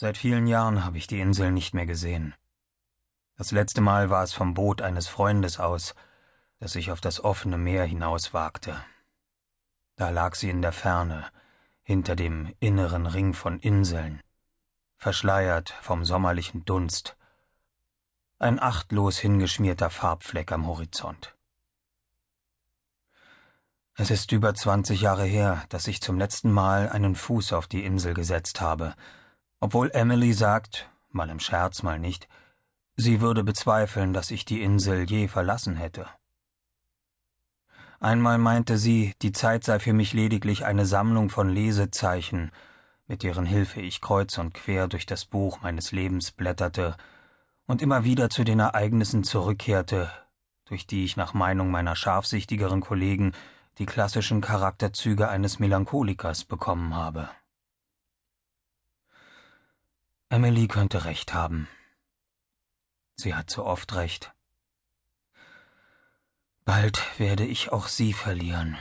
Seit vielen Jahren habe ich die Insel nicht mehr gesehen. Das letzte Mal war es vom Boot eines Freundes aus, das sich auf das offene Meer hinauswagte. Da lag sie in der Ferne, hinter dem inneren Ring von Inseln, verschleiert vom sommerlichen Dunst, ein achtlos hingeschmierter Farbfleck am Horizont. Es ist über zwanzig Jahre her, dass ich zum letzten Mal einen Fuß auf die Insel gesetzt habe, obwohl Emily sagt, mal im Scherz, mal nicht, sie würde bezweifeln, dass ich die Insel je verlassen hätte. Einmal meinte sie, die Zeit sei für mich lediglich eine Sammlung von Lesezeichen, mit deren Hilfe ich kreuz und quer durch das Buch meines Lebens blätterte und immer wieder zu den Ereignissen zurückkehrte, durch die ich nach Meinung meiner scharfsichtigeren Kollegen die klassischen Charakterzüge eines Melancholikers bekommen habe. Emily könnte recht haben. Sie hat so oft recht. Bald werde ich auch sie verlieren.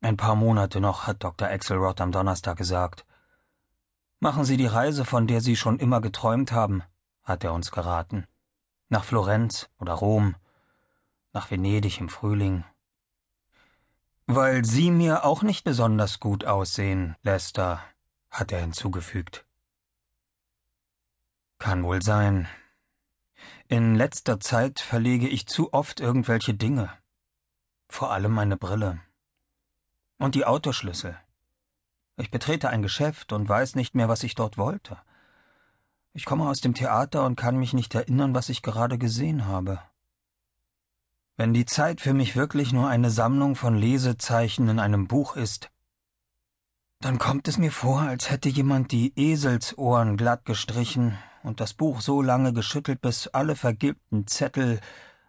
Ein paar Monate noch, hat Dr. Axelrod am Donnerstag gesagt. Machen Sie die Reise, von der Sie schon immer geträumt haben, hat er uns geraten. Nach Florenz oder Rom, nach Venedig im Frühling. Weil Sie mir auch nicht besonders gut aussehen, Lester, hat er hinzugefügt. Kann wohl sein. In letzter Zeit verlege ich zu oft irgendwelche Dinge. Vor allem meine Brille. Und die Autoschlüssel. Ich betrete ein Geschäft und weiß nicht mehr, was ich dort wollte. Ich komme aus dem Theater und kann mich nicht erinnern, was ich gerade gesehen habe. Wenn die Zeit für mich wirklich nur eine Sammlung von Lesezeichen in einem Buch ist, dann kommt es mir vor, als hätte jemand die Eselsohren glatt gestrichen und das Buch so lange geschüttelt, bis alle vergilbten Zettel,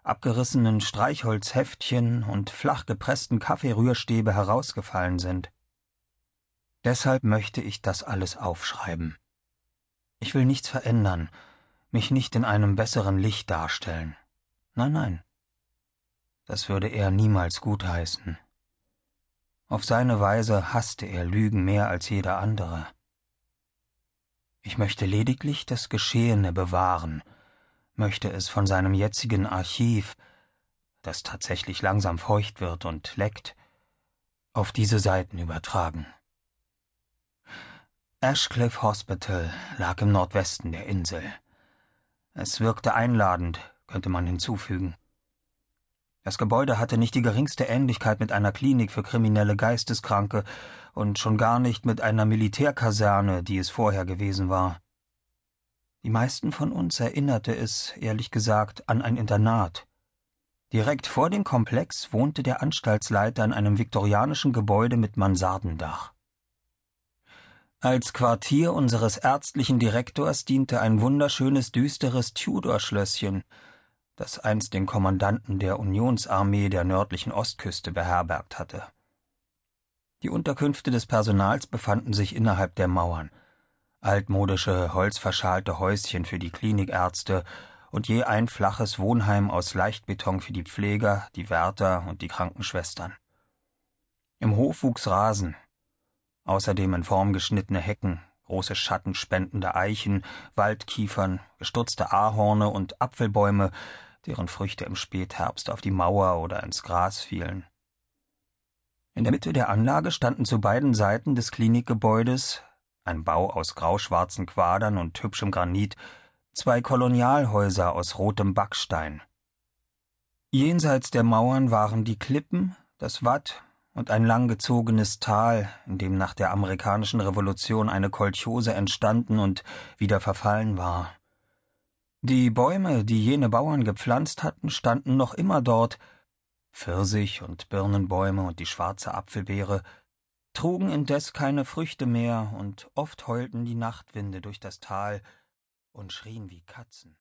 abgerissenen Streichholzheftchen und flach gepressten Kaffeerührstäbe herausgefallen sind. Deshalb möchte ich das alles aufschreiben. Ich will nichts verändern, mich nicht in einem besseren Licht darstellen. Nein, nein. Das würde er niemals gutheißen. Auf seine Weise hasste er Lügen mehr als jeder andere. Ich möchte lediglich das Geschehene bewahren, möchte es von seinem jetzigen Archiv, das tatsächlich langsam feucht wird und leckt, auf diese Seiten übertragen. Ashcliffe Hospital lag im Nordwesten der Insel. Es wirkte einladend, könnte man hinzufügen. Das Gebäude hatte nicht die geringste Ähnlichkeit mit einer Klinik für kriminelle Geisteskranke und schon gar nicht mit einer Militärkaserne, die es vorher gewesen war. Die meisten von uns erinnerte es, ehrlich gesagt, an ein Internat. Direkt vor dem Komplex wohnte der Anstaltsleiter in einem viktorianischen Gebäude mit Mansardendach. Als Quartier unseres ärztlichen Direktors diente ein wunderschönes düsteres Tudor-Schlösschen, das einst den Kommandanten der Unionsarmee der nördlichen Ostküste beherbergt hatte. Die Unterkünfte des Personals befanden sich innerhalb der Mauern, altmodische, holzverschalte Häuschen für die Klinikärzte und je ein flaches Wohnheim aus Leichtbeton für die Pfleger, die Wärter und die Krankenschwestern. Im Hof wuchs Rasen, außerdem in Form geschnittene Hecken, große schattenspendende Eichen, Waldkiefern, gestutzte Ahorne und Apfelbäume, deren Früchte im Spätherbst auf die Mauer oder ins Gras fielen. In der Mitte der Anlage standen zu beiden Seiten des Klinikgebäudes, ein Bau aus grauschwarzen Quadern und hübschem Granit, zwei Kolonialhäuser aus rotem Backstein. Jenseits der Mauern waren die Klippen, das Watt und ein langgezogenes Tal, in dem nach der amerikanischen Revolution eine Kolchose entstanden und wieder verfallen war. Die Bäume, die jene Bauern gepflanzt hatten, standen noch immer dort, Pfirsich und Birnenbäume und die schwarze Apfelbeere, trugen indes keine Früchte mehr, und oft heulten die Nachtwinde durch das Tal und schrien wie Katzen.